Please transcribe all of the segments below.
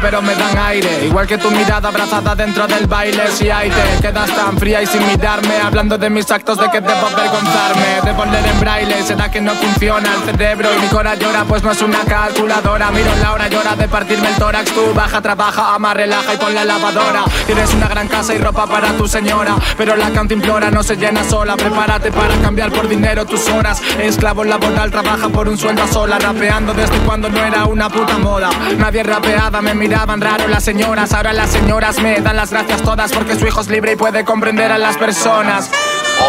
pero me dan aire. Igual que tu mirada abrazada dentro del baile Si hay te quedas tan fría y sin mirarme Hablando de mis actos de que debo avergonzarme De poner en braille, será que no funciona el cerebro Y mi cora llora pues no es una calculadora. Miro la hora llora de partirme el tórax Tú baja, trabaja, ama, relaja y pon la lavadora. Tienes una gran casa y ropa para tu señora Pero la implora no se llena sola. Prepárate para cambiar por dinero tus horas. Esclavo laboral, trabaja por un sueldo sola Rapeando desde cuando no era una puta moda. Nadie rapeaba, me miraban raro las señoras Ahora las señoras me dan las gracias todas Porque su hijo es libre y puede comprender a las personas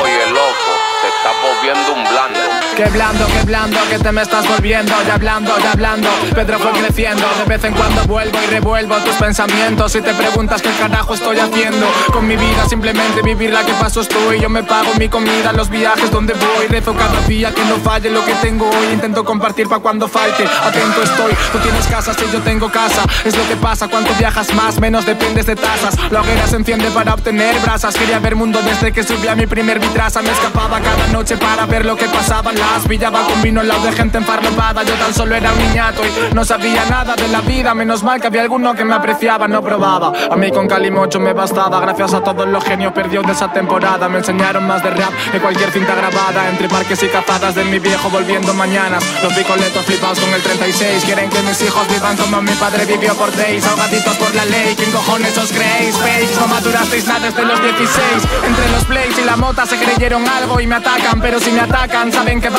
Oye, loco te estás volviendo un blando. Qué blando, qué blando, que te me estás volviendo. Ya hablando, ya hablando. Pedro fue creciendo. De vez en cuando vuelvo y revuelvo tus pensamientos. Y te preguntas qué carajo estoy haciendo. Con mi vida, simplemente vivir la que paso estoy. Yo me pago mi comida, los viajes donde voy. Rezo cada día que no falle lo que tengo hoy. Intento compartir pa' cuando falte. Atento estoy. Tú tienes casa, si yo tengo casa. Es lo que pasa. Cuanto viajas más, menos dependes de tasas. La hoguera se enciende para obtener brasas. Quería ver mundo desde que subí a mi primer vitraza. Me escapaba cada noche para ver lo que pasaba las con vino lado de gente enfarlopada. Yo tan solo era un niñato y no sabía nada de la vida. Menos mal que había alguno que me apreciaba no probaba. A mí con Calimocho me bastaba. Gracias a todos los genios perdidos de esa temporada. Me enseñaron más de rap que cualquier cinta grabada. Entre parques y cazadas de mi viejo volviendo mañanas. Los bicoletos flipados con el 36 quieren que mis hijos vivan como mi padre vivió por days. Ahogaditos por la ley. ¿quién cojones os creéis? Fakes no madurasteis nada desde los 16 entre los plays y la mota se creyeron algo y me atacan, pero si me atacan saben que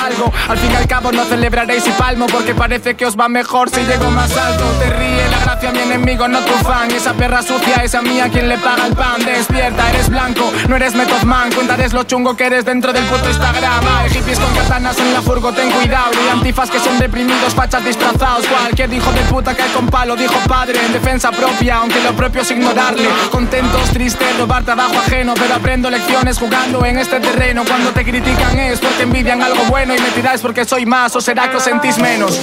Al fin y al cabo no celebraréis y palmo porque parece que os va mejor si llego más alto. Te ríe la gracia mi enemigo, no tu fan. Esa perra sucia, esa mía quien le paga el pan. Despierta, eres blanco, no eres Method Man. Cuéntales lo chungo que eres dentro del puto Instagram. Hay con katanas en la furgo, ten cuidado. Y antifas que son deprimidos, fachas disfrazados. Cualquier hijo de puta cae con palo, dijo padre en defensa propia, aunque lo propio es ignorarle. Contentos, tristes, robar trabajo ajeno, pero aprendo lecciones jugando en este terreno. Cuando te critican es porque envidian algo bueno y me tiráis porque soy más o será que os sentís menos.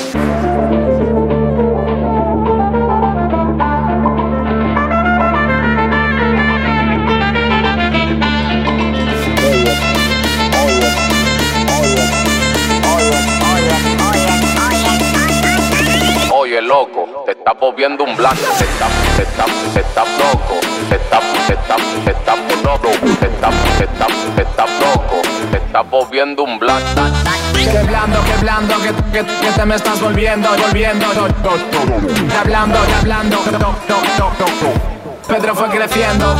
Oye, loco, te estás volviendo un blanco, que, que, te me estás volviendo, volviendo. Ya hablando, ya hablando. Pedro fue creciendo.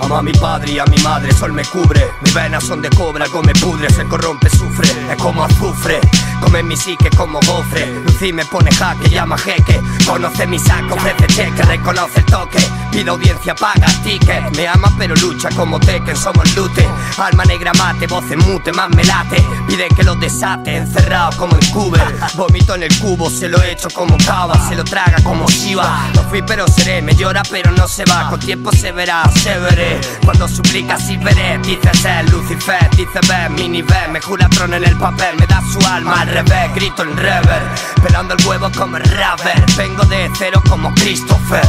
Amo a mi padre y a mi madre, sol me cubre. Mis venas son de cobre, algo me pudre, se corrompe, sufre, es como azufre. Come mi psique como gofre. Lucy me pone jaque, llama jeque. Conoce mi saco, ofrece cheque, reconoce el toque. Pide audiencia, paga ticket. Me ama pero lucha como Tekken, somos lute. Alma negra mate, voz en mute, más me late. Pide que lo desate, encerrado como en Cuber. Vomito en el cubo, se lo echo como cava, se lo traga como Shiva. No fui pero seré, me llora pero no se va. Con tiempo se verá, se veré. Cuando suplica y veré, dice ser Lucifer, dice ver, mi nivel. Me jura trono en el papel, me da su alma al revés, grito en rever. Pelando el huevo como el rapper. De cero como Christopher.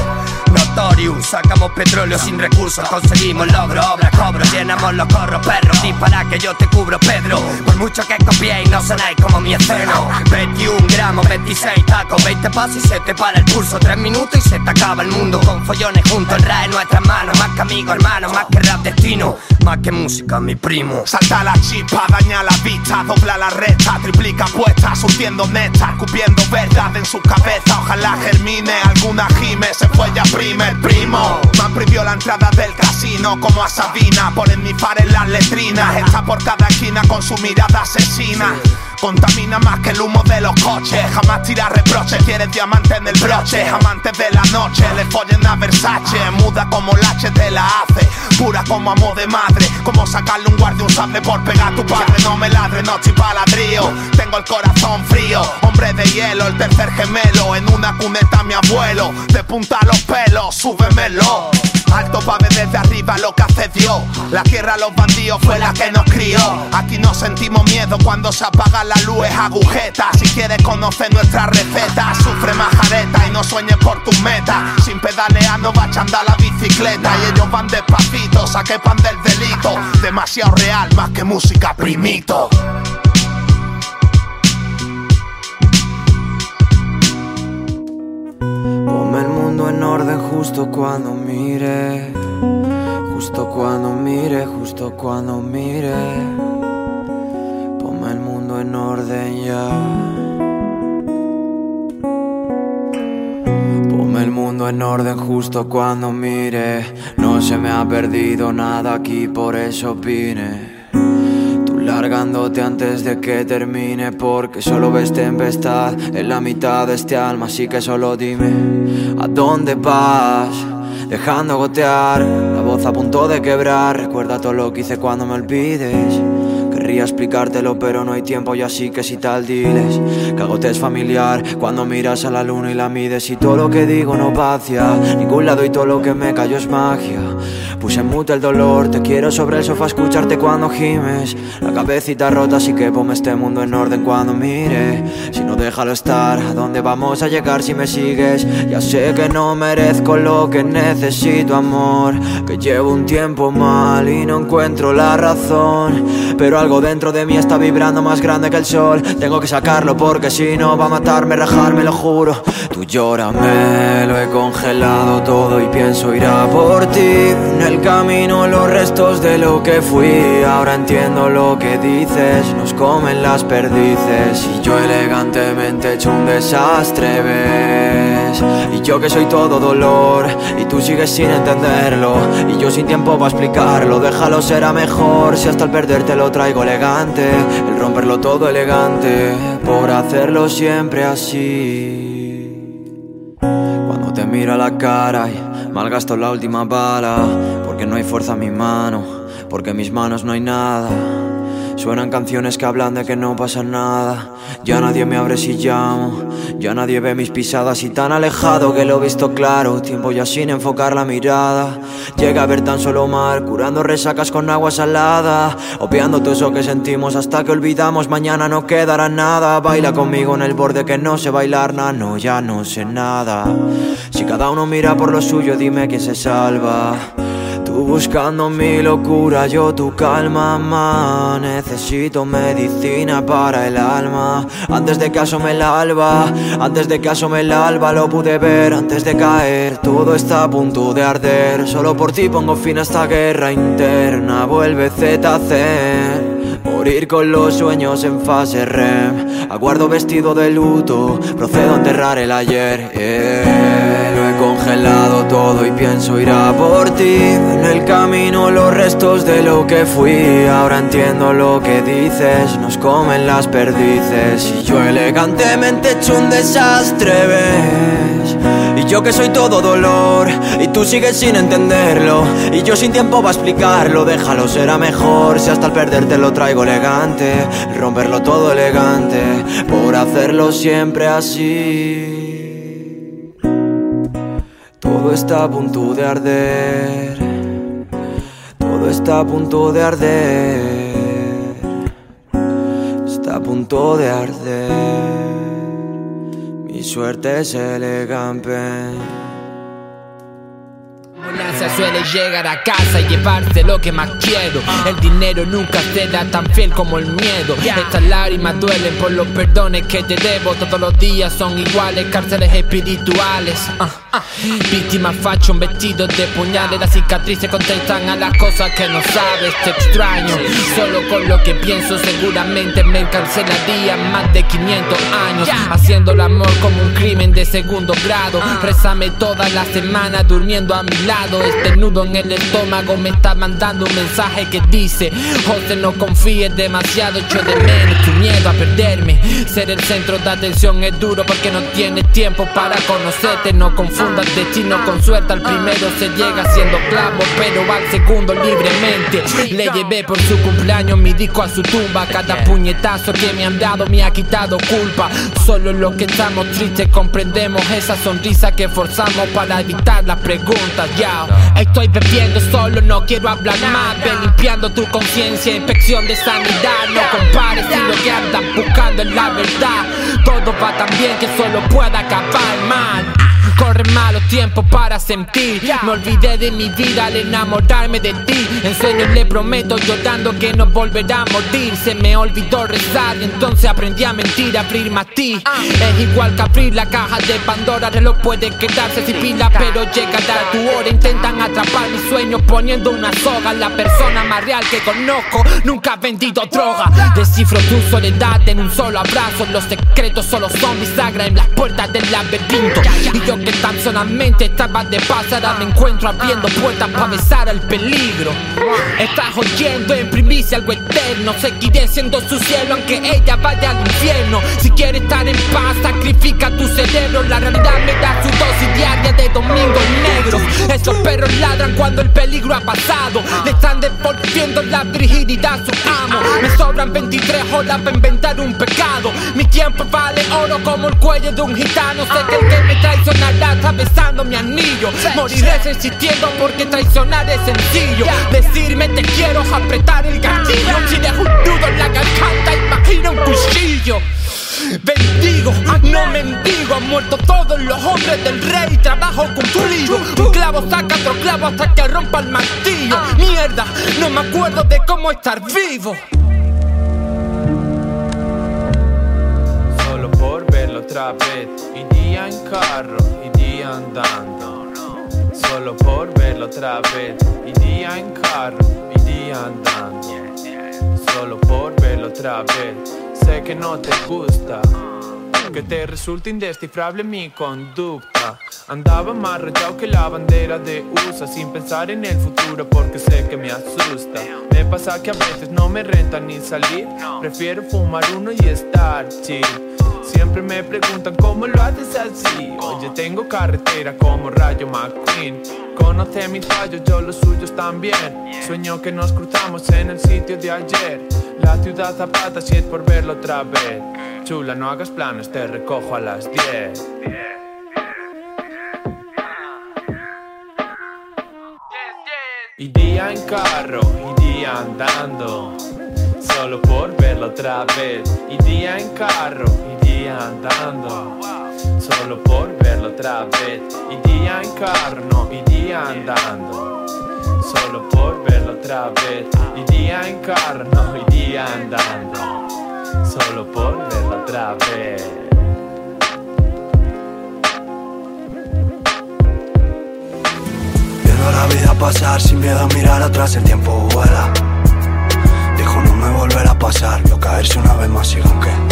Notorious, sacamos petróleo sin recursos, conseguimos logro, obra, cobro, llenamos los corros, perros, dispara que yo te cubro, Pedro. Por mucho que copiéis, no sonáis como mi esceno. 21 gramos, 26 tacos, 20 pasos y se te para el pulso. 3 minutos y se te acaba el mundo. Con follones juntos, el en nuestras manos. Más que amigo, hermano, más que rap destino, que música, mi primo. Salta la chispa, daña la vista, dobla la recta, triplica apuestas, surtiendo neta, cupiendo verdad en su cabeza. Ojalá germine alguna gime, se fue ya primer primo. Me prohibió la entrada del casino como a Sabina. Ponen mi far en las letrinas. Está por cada esquina con su mirada asesina. Contamina más que el humo de los coches. Jamás tira reproches. Quieres diamante en el broche. Amantes de la noche. Le follen a Versace. Muda como H te la hace. Pura como amo de madre. Como sacarle un guardia un sable por pegar a tu padre. No me ladre, no chipa ladrillo. Tengo el corazón frío. Hombre de hielo, el tercer gemelo. En una cuneta mi abuelo. De punta los pelos, súbemelo. Alto pa' ver desde arriba lo que hace Dios. La tierra los bandidos fue la que nos crió. Aquí no sentimos miedo cuando se apaga la luz, es agujeta. Si quieres conocer nuestra receta, sufre majareta y no sueñes por tus metas. Sin pedalear no va a la bicicleta. Y ellos van despacito, saque pan del delito. Demasiado real, más que música primito. Justo cuando mire, justo cuando mire, justo cuando mire. Ponme el mundo en orden ya. Ponme el mundo en orden justo cuando mire. No se me ha perdido nada aquí, por eso vine. Largándote antes de que termine, porque solo ves tempestad en la mitad de este alma. Así que solo dime, ¿a dónde vas? Dejando gotear, la voz a punto de quebrar. Recuerda todo lo que hice cuando me olvides. Querría explicártelo, pero no hay tiempo y así que si tal diles Que agote es familiar cuando miras a la luna y la mides Y todo lo que digo no va hacia ningún lado y todo lo que me cayó es magia Puse en el dolor, te quiero sobre el sofá escucharte cuando gimes. La cabecita rota así que ponme este mundo en orden cuando mire. Si no déjalo estar, ¿a dónde vamos a llegar si me sigues? Ya sé que no merezco lo que necesito amor Que llevo un tiempo mal y no encuentro la razón. Pero algo dentro de mí está vibrando más grande que el sol. Tengo que sacarlo porque si no va a matarme, rajarme, lo juro. Tú llórame, lo he congelado todo y pienso ir a por ti. En el camino los restos de lo que fui. Ahora entiendo lo que dices, nos comen las perdices. Y yo elegantemente he hecho un desastre, ves Y yo que soy todo dolor y tú sigues sin entenderlo. Y yo sin tiempo para explicarlo, déjalo será mejor. Si hasta al perderte lo traigo elegante El romperlo todo elegante Por hacerlo siempre así miro a la cara y malgasto la última bala Porque no hay fuerza en mi mano Porque en mis manos no hay nada Suenan canciones que hablan de que no pasa nada. Ya nadie me abre si llamo. Ya nadie ve mis pisadas y tan alejado que lo he visto claro. Tiempo ya sin enfocar la mirada. Llega a ver tan solo mar, curando resacas con agua salada. Obviando todo eso que sentimos hasta que olvidamos. Mañana no quedará nada. Baila conmigo en el borde que no sé bailar, nada. No, ya no sé nada. Si cada uno mira por lo suyo, dime quién se salva. Tú buscando mi locura, yo tu calma, ma. Necesito medicina para el alma. Antes de que asome el alba, antes de que asome el alba, lo pude ver antes de caer. Todo está a punto de arder. Solo por ti pongo fin a esta guerra interna. Vuelve ZC. Morir con los sueños en fase REM. Aguardo vestido de luto, procedo a enterrar el ayer. Congelado todo y pienso ir a por ti. En el camino los restos de lo que fui. Ahora entiendo lo que dices, nos comen las perdices. Y yo elegantemente he hecho un desastre, ¿ves? Y yo que soy todo dolor Y tú sigues sin entenderlo Y yo sin tiempo va a explicarlo Déjalo, será mejor Si hasta al perderte lo traigo elegante Romperlo todo elegante Por hacerlo siempre así Todo está a punto de arder. Todo está a punto de arder. Está a punto de arder. Mi suerte es elegante. Ambulancia suele llegar a casa y llevarse lo que más quiero. El dinero nunca será tan fiel como el miedo. Estas lágrimas duelen por los perdones que te debo. Todos los días son iguales, cárceles espirituales. Ah, ah. Víctimas fashion, vestidos de puñales. Las cicatrices contestan a las cosas que no sabes. Te extraño. Solo con lo que pienso, seguramente me encarcelaría más de 500 años. Haciendo el amor como un crimen de segundo grado. Rezame toda la semana durmiendo a mi lado. Este nudo en el estómago me está mandando un mensaje que dice: José, no confíes demasiado, echo de menos tu miedo a perderme. Ser el centro de atención es duro porque no tienes tiempo para conocerte. No confundas destino con suerte. Al primero se llega siendo clavo, pero al segundo libremente. Le llevé por su cumpleaños mi disco a su tumba. Cada puñetazo que me han dado me ha quitado culpa. Solo los que estamos tristes comprendemos esa sonrisa que forzamos para evitar las preguntas. Ya, estoy bebiendo solo, no quiero hablar más. Ve limpiando tu conciencia, inspección de sanidad. No compares si lo que andas buscando es la verdad. Todo va tan bien que solo pueda acabar mal. Corren malos tiempo para sentir. Me olvidé de mi vida al enamorarme de ti. En serio le prometo llorando que no volverá a morir. Se me olvidó rezar y entonces aprendí a mentir, a abrirme a ti. Es igual que abrir la caja de Pandora. Reloj puede quedarse sin pila, pero llegará tu hora. Intentan atrapar mis sueños poniendo una soga. La persona más real que conozco nunca ha vendido droga. Descifro tu soledad en un solo abrazo. Los secretos solo son bisagra en las puertas del laberinto. Y yo que tan solamente estaba de pasada, me encuentro abriendo puertas para besar al peligro. Estás oyendo en primicia algo eterno. Seguiré siendo su cielo aunque ella vaya al infierno. Si quieres estar en paz, sacrifica tu cerebro. La realidad me da su dosis diaria de domingos negros. Esos perros ladran cuando el peligro ha pasado. Le están devolviendo la virginidad a su amo. Me sobran 23 horas para inventar un pecado. Mi tiempo vale oro como el cuello de un gitano. Sé que el que me traicionará está besando mi anillo. Moriré resistiendo porque traicionar es sencillo. Decirme te quiero apretar el gatillo. Si dejo un nudo en la garganta, imagina un cuchillo. Bendigo, no mendigo, han muerto todos los hombres del rey. Trabajo cumplido, un clavo saca otro clavo hasta que rompa el martillo. Mierda, no me acuerdo de cómo estar vivo. Otra vez, iría en carro, iría andando. Solo por verlo otra vez, iría en carro, iría andando. Solo por verlo otra vez, sé que no te gusta. Que te resulta indescifrable mi conducta. Andaba más rayado que la bandera de USA sin pensar en el futuro porque sé que me asusta. Me pasa que a veces no me renta ni salir. Prefiero fumar uno y estar chill. Siempre me preguntan cómo lo haces así. Oye, tengo carretera como Rayo McQueen. Conoce mis fallos, yo los suyos también. Sueño que nos cruzamos en el sitio de ayer. La ciudad zapata si es por verlo otra vez. Chula, no hagas planes, te recojo a las 10. Iría en carro, iría andando. Solo por verlo otra vez. Iría en carro, andando. Solo por verlo otra vez. Iría en carro, no iría andando. Solo por verlo otra vez. Iría en carro, no iría andando. Solo por verlo otra vez. Viendo la vida pasar sin miedo a mirar atrás, el tiempo vuela. Dijo no me volverá a pasar, vio caerse una vez más y aunque.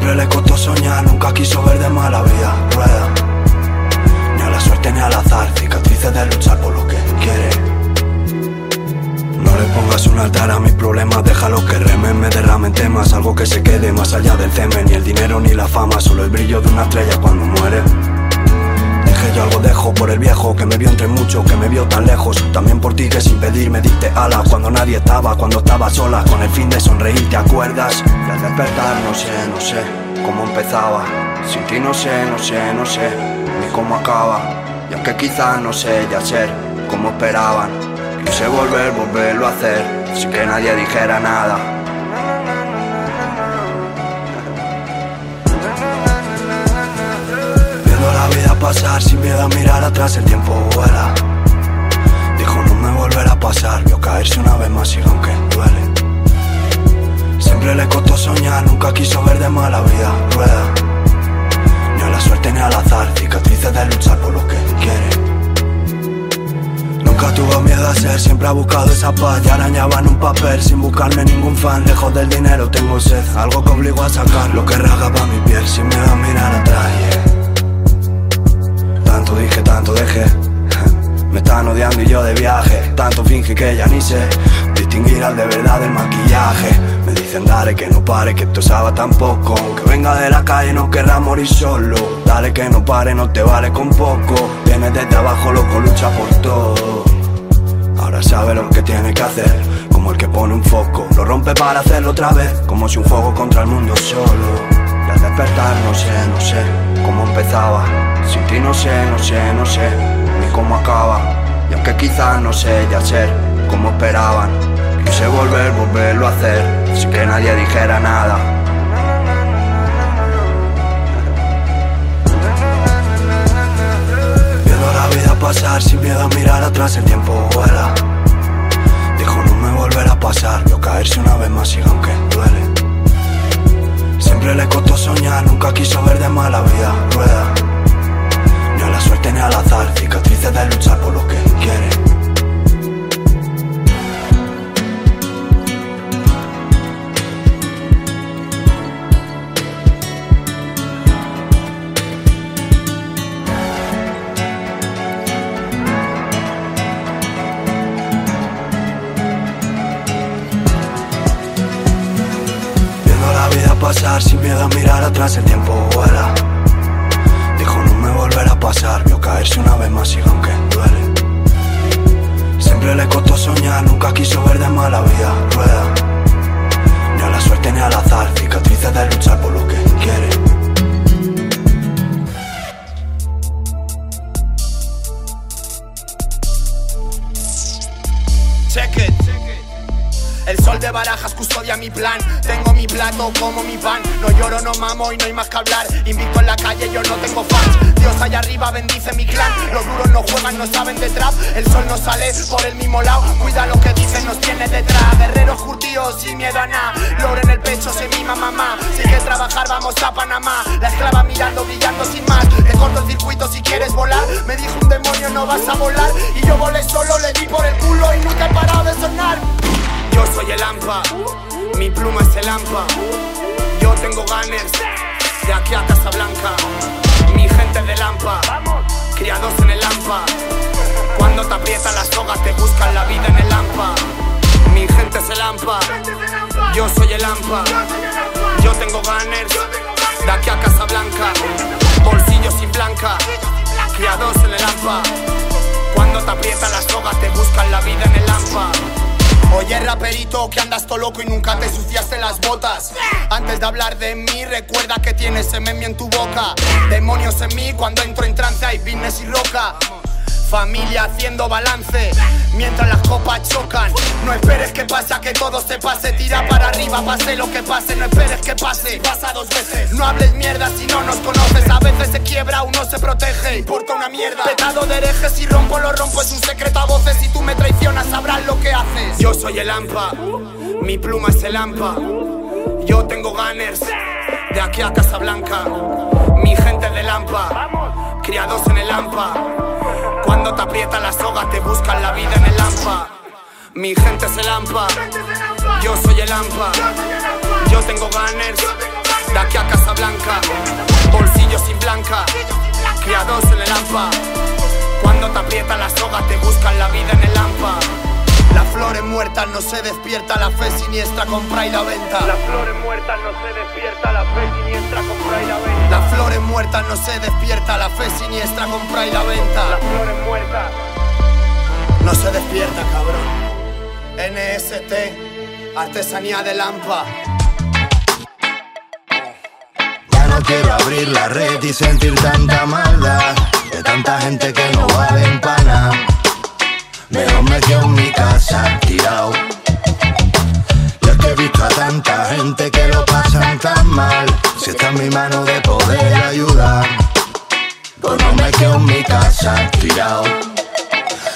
Siempre le costó soñar, nunca quiso ver de mala vida rueda. Ni a la suerte ni al azar, cicatrices de luchar por lo que quiere. No le pongas un altar a mis problemas, déjalo que remen, me derramen temas, algo que se quede más allá del cemen, ni el dinero ni la fama, solo el brillo de una estrella cuando muere. Dije yo algo dejo por el viejo que me vio entre mucho, que me vio tan lejos. También por ti que sin pedir me diste alas cuando nadie estaba, cuando estaba sola, con el fin de sonreír, ¿te acuerdas? Y al despertar no sé, no sé cómo empezaba. Sin ti no sé, no sé, no sé ni cómo acaba. Y aunque quizás no sé ya ser como esperaban, quise volver, volverlo a hacer, sin que nadie dijera nada. Sin miedo a mirar atrás, el tiempo vuela. Dijo no me volverá a pasar, vio caerse una vez más y aunque duele. Siempre le costó soñar, nunca quiso ver de mala vida rueda. Ni a la suerte ni al azar, cicatrices de luchar por lo que quiere. Nunca tuvo miedo a ser, siempre ha buscado esa paz. Y arañaba en un papel sin buscarme ningún fan. Lejos del dinero tengo sed, algo que obligo a sacar. Lo que rasgaba mi piel sin miedo a mirar atrás. Tanto dije, tanto dejé. Me están odiando y yo de viaje. Tanto finge que ya ni sé distinguir al de verdad del maquillaje. Me dicen dale que no pare, que esto sabe tampoco. Que venga de la calle no querrá morir solo. Dale que no pare, no te vale con poco. Viene desde abajo, loco, lucha por todo. Ahora sabe lo que tiene que hacer, como el que pone un foco. Lo rompe para hacerlo otra vez, como si un fuego contra el mundo solo. Y al despertar no sé, no sé cómo empezaba. Sin ti no sé, no sé, no sé, ni cómo acaba. Y aunque quizás no sé ya ser como esperaban, quise volver, volverlo a hacer, sin que nadie dijera nada. Viendo la vida pasar, sin miedo a mirar atrás, el tiempo vuela. Dijo no me volverá a pasar, vio caerse una vez más y aunque duele. Siempre le costó soñar, nunca quiso ver de mala vida rueda. Ni a la suerte ni al azar, cicatrices de luchar por lo que quiere. Atrás, el tiempo vuela. Dijo no me volverá a pasar, vio caerse una vez más y aunque duele. Siempre le costó soñar, nunca quiso ver de mala vida rueda. Ni a la suerte ni al azar, cicatrices de luchar por lo que quiere. De barajas custodia mi plan. Tengo mi plato como mi pan. No lloro, no mamo y no hay más que hablar. Invito en la calle, yo no tengo fans. Dios allá arriba bendice mi clan. Los duros no juegan, no saben de trap. El sol no sale por el mismo lado. Cuida lo que dicen, nos tiene detrás. Guerreros curtidos sin miedo a nada. Loro en el pecho, se mima mamá. Si quieres trabajar, vamos a Panamá. La esclava mirando, brillando sin más. Te corto circuito si quieres volar. Me dijo un demonio, no vas a volar. Y yo volé solo, le di por el culo y nunca he parado de sonar. Yo soy el AMPA, mi pluma es el AMPA. Yo tengo gunners de aquí a Casablanca. Mi gente de Lampa, criados en el AMPA. Cuando te aprietan las sogas, te buscan la vida en el AMPA. Mi gente es el AMPA, yo soy el AMPA. Yo tengo gunners de aquí a Casablanca. Bolsillos sin blanca, criados en el AMPA. Cuando te aprietan las sogas, te buscan la vida en el AMPA. Oye, raperito, que andas todo loco y nunca te suciaste las botas. Antes de hablar de mí, recuerda que tienes sememio en tu boca. Demonios en mí, cuando entro en trance hay business y roca. Familia haciendo balance mientras las copas chocan. No esperes que pase que todo se pase. Tira para arriba, pase lo que pase. No esperes que pase. Pasa dos veces. No hables mierda si no nos conoces. A veces se quiebra, uno se protege. Importa una mierda. Petado de herejes y rompo lo rompo. Es un secreto a voces. Si tú me traicionas, sabrás lo que haces. Yo soy el AMPA. Mi pluma es el AMPA. Yo tengo gunners. De aquí a Casablanca. Mi gente del AMPA. Criados en el AMPA. Cuando te aprieta la soga, te buscan la vida en el AMPA. Mi gente es el AMPA, yo soy el AMPA. Yo tengo gunners, de aquí a Casablanca. Bolsillos sin blanca, criados en el AMPA. Cuando te aprieta la soga, te buscan la vida en el AMPA. Las flores muertas no se despierta, la fe siniestra compra y la venta. Las flores muertas no se despierta, la fe siniestra compra y la venta. Las flores muertas no se despierta, la fe siniestra compra y la venta. Las flores muertas no se despierta, cabrón. NST, artesanía de Lampa. Ya no quiero abrir la red y sentir tanta maldad de tanta gente que no vale en pana. Mejor me quedo en mi casa tirado. A tanta gente que lo pasan tan mal. Si está en mi mano de poder ayudar, pues no me quedo en mi casa tirado.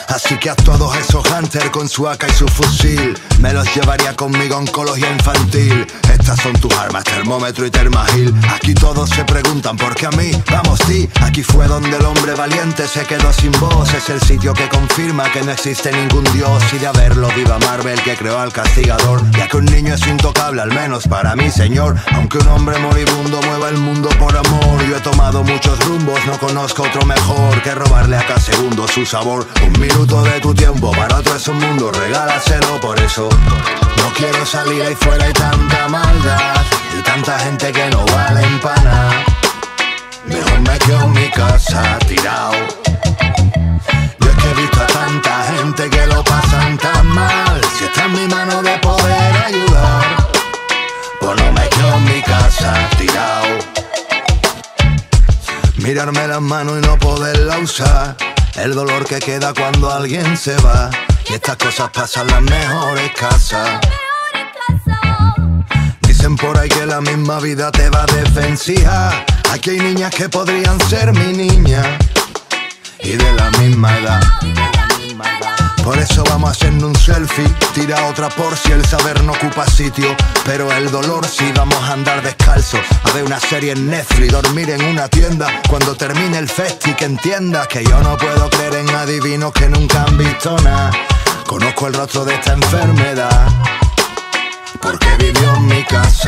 Así que a todos esos hunters con su AK y su fusil Me los llevaría conmigo a oncología infantil Son tus armas, termómetro y termagil. Aquí todos se preguntan por qué a mí, vamos sí Aquí fue donde el hombre valiente se quedó sin voz. Es el sitio que confirma que no existe ningún dios. Y de haberlo viva Marvel que creó al castigador. Ya que un niño es intocable, al menos para mí señor. Aunque un hombre moribundo mueva el mundo por amor. Yo he tomado muchos rumbos, no conozco otro mejor Que robarle a cada segundo su sabor. Un minuto de tu tiempo, para otro es un mundo, regálaselo por eso. No quiero salir ahí fuera, hay tanta maldad y tanta gente que no vale en pana. Mejor me quedo en mi casa tirado. Yo es que he visto a tanta gente que lo pasan tan mal. Si está en mi mano de poder ayudar, pues no me quedo en mi casa tirado. Mirarme las manos y no poderla usar el dolor que queda cuando alguien se va. Y estas cosas pasan las mejores casas. Dicen por ahí que la misma vida te va defensiva. Aquí hay niñas que podrían ser mi niña. Y de la misma edad. Por eso vamos hacernos un selfie. Tira otra por si el saber no ocupa sitio. Pero el dolor sí vamos a andar descalzo. A ver una serie en Netflix, dormir en una tienda. Cuando termine el festi, que entienda que yo no puedo creer en adivinos que nunca han visto nada. Conozco el rostro de esta enfermedad. Porque vivió en mi casa.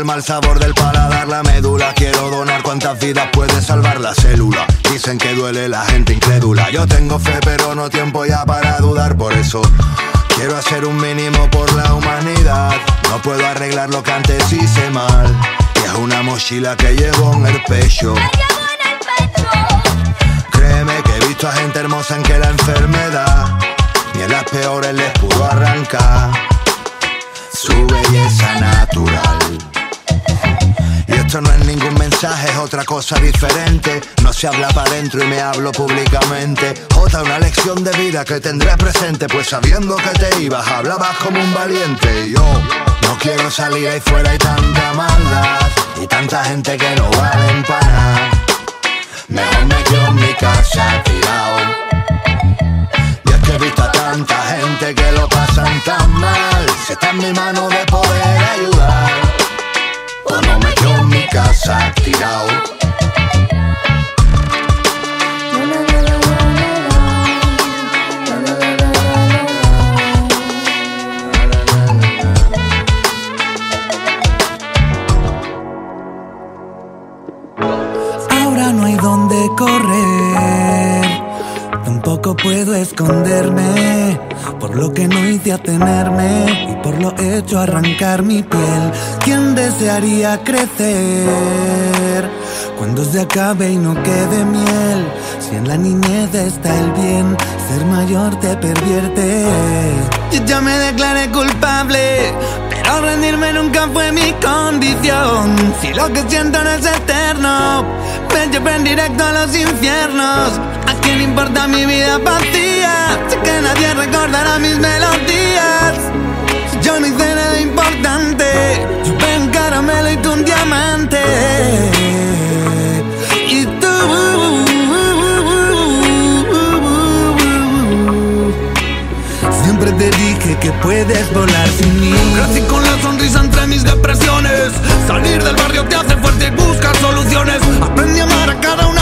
El mal sabor del paladar, la médula. Quiero donar cuantas vidas puede salvar la célula. Dicen que duele la gente incrédula. Yo tengo fe, pero no tiempo ya para dudar. Por eso quiero hacer un mínimo por la humanidad. No puedo arreglar lo que antes hice mal. Y es una mochila que llevo en el pecho. Créeme que he visto a gente hermosa en que la enfermedad ni en las peores les pudo arrancar su belleza natural. Y esto no es ningún mensaje, es otra cosa diferente. No se habla para adentro y me hablo públicamente. Otra una lección de vida que tendré presente, pues sabiendo que te ibas, hablabas como un valiente. Y yo no quiero salir ahí fuera, hay tanta maldad y tanta gente que no mi piel. ¿Quién desearía crecer cuando se acabe y no quede miel? Si en la niñez está el bien, ser mayor te pervierte. Yo ya me declaré culpable, pero rendirme nunca fue mi condición. Si lo que siento no es eterno, me llevo en directo a los infiernos. ¿A quién importa mi vida vacía? Sé que nadie recordará mis melodías. Yo no hice importante. Yo un caramelo y tú un diamante. Y tú. Siempre te dije que puedes volar sin mí. Crecí con la sonrisa entre mis depresiones. Salir del barrio te hace fuerte y buscar soluciones. Aprendí a amar a cada una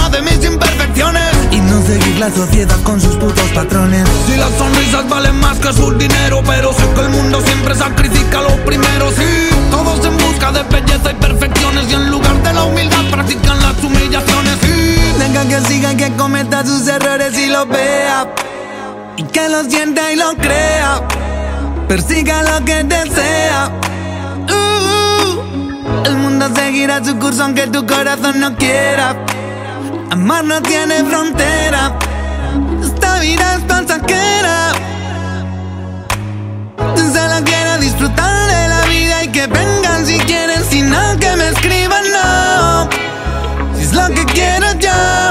la sociedad con sus putos patrones. Si las sonrisas valen más que su dinero, pero sé que el mundo siempre sacrifica lo primero. Sí, todos en busca de belleza y perfecciones. Y en lugar de la humildad practican las humillaciones. Sí. Deja que siga que cometa sus errores y lo vea. Y que lo sienta y lo crea. Persiga lo que desea. Uh, el mundo seguirá su curso aunque tu corazón no quiera. Amar no tiene frontera. Esta vida es pasajera. Solo quiero disfrutar de la vida y que vengan si quieren, si no que me escriban no. Si es lo que quiero yo.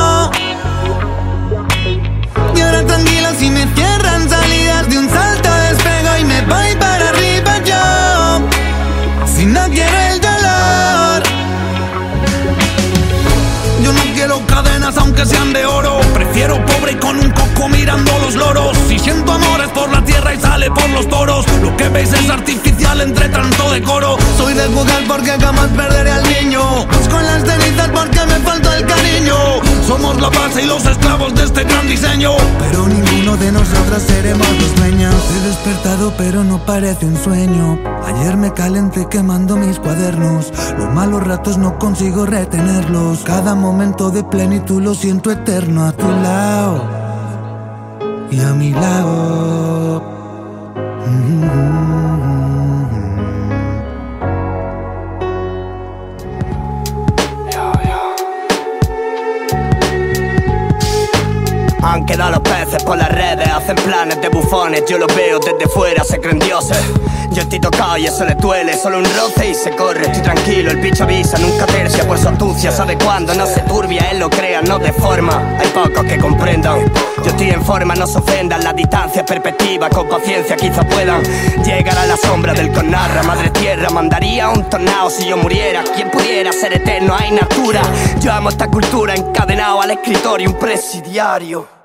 Y con un coco mirando los loros. Si siento amores por la tierra y sale por los toros. Lo que veis es artificial entre tanto decoro. Soy de jugar porque jamás perderé al niño. Busco las cenizas porque me falta el cariño. Somos la base y los esclavos de este gran diseño. Pero ninguno de nosotros seremos los dueños. He despertado, pero no parece un sueño. Ayer me calenté quemando mis cuadernos. Los malos ratos no consigo retenerlos. Cada momento de plenitud lo siento eterno a tu lado y a mi lado. Mm-hmm. Han quedado los peces por las redes, hacen planes de bufones, yo los veo desde fuera, se creen dioses. Yo estoy tocado y eso le duele, solo un roce y se corre, estoy tranquilo, el bicho avisa, nunca tercia por su astucia, sabe cuándo, no se turbia, él lo crea, no deforma. Hay pocos que comprendan, yo estoy en forma, no se ofendan, la distancia es perspectiva, con paciencia quizá puedan llegar a la sombra del conarra, madre tierra, mandaría un tornado si yo muriera, quien pudiera ser eterno, hay natura. Yo amo esta cultura, encadenado al escritorio, un presidiario.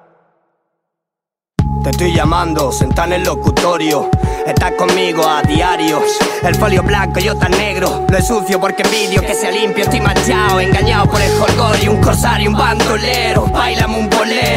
Te estoy llamando, senta en el locutorio. Estás conmigo a diarios. El folio blanco, yo tan negro. Lo es sucio porque envidio que sea limpio. Estoy manchado, engañado por el y Un corsario, un bandolero. Bailame un bolero.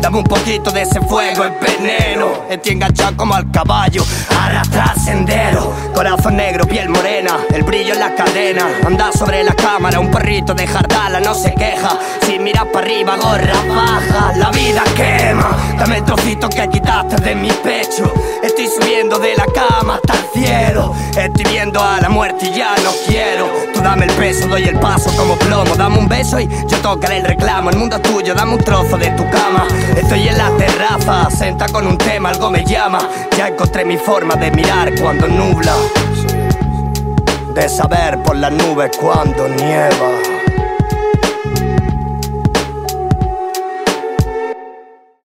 Dame un poquito de ese fuego, el veneno. Estoy enganchado como al caballo. Arrastra sendero. Corazón negro, piel morena. El brillo en la cadena. Anda sobre la cámara. Un perrito de jardala no se queja. Si miras para arriba, gorra baja. La vida quema. Dame el trocito que quitaste de mi pecho. Estoy subiendo de la cama hasta el cielo. Estoy viendo a la muerte y ya no quiero. Tú dame el peso, doy el paso como plomo. Dame un beso y yo tocaré el reclamo. El mundo es tuyo, dame un trozo de tu cama. Estoy en la terraza, senta con un tema, algo me llama. Ya encontré mi forma de mirar cuando nubla. De saber por las nubes cuando nieva.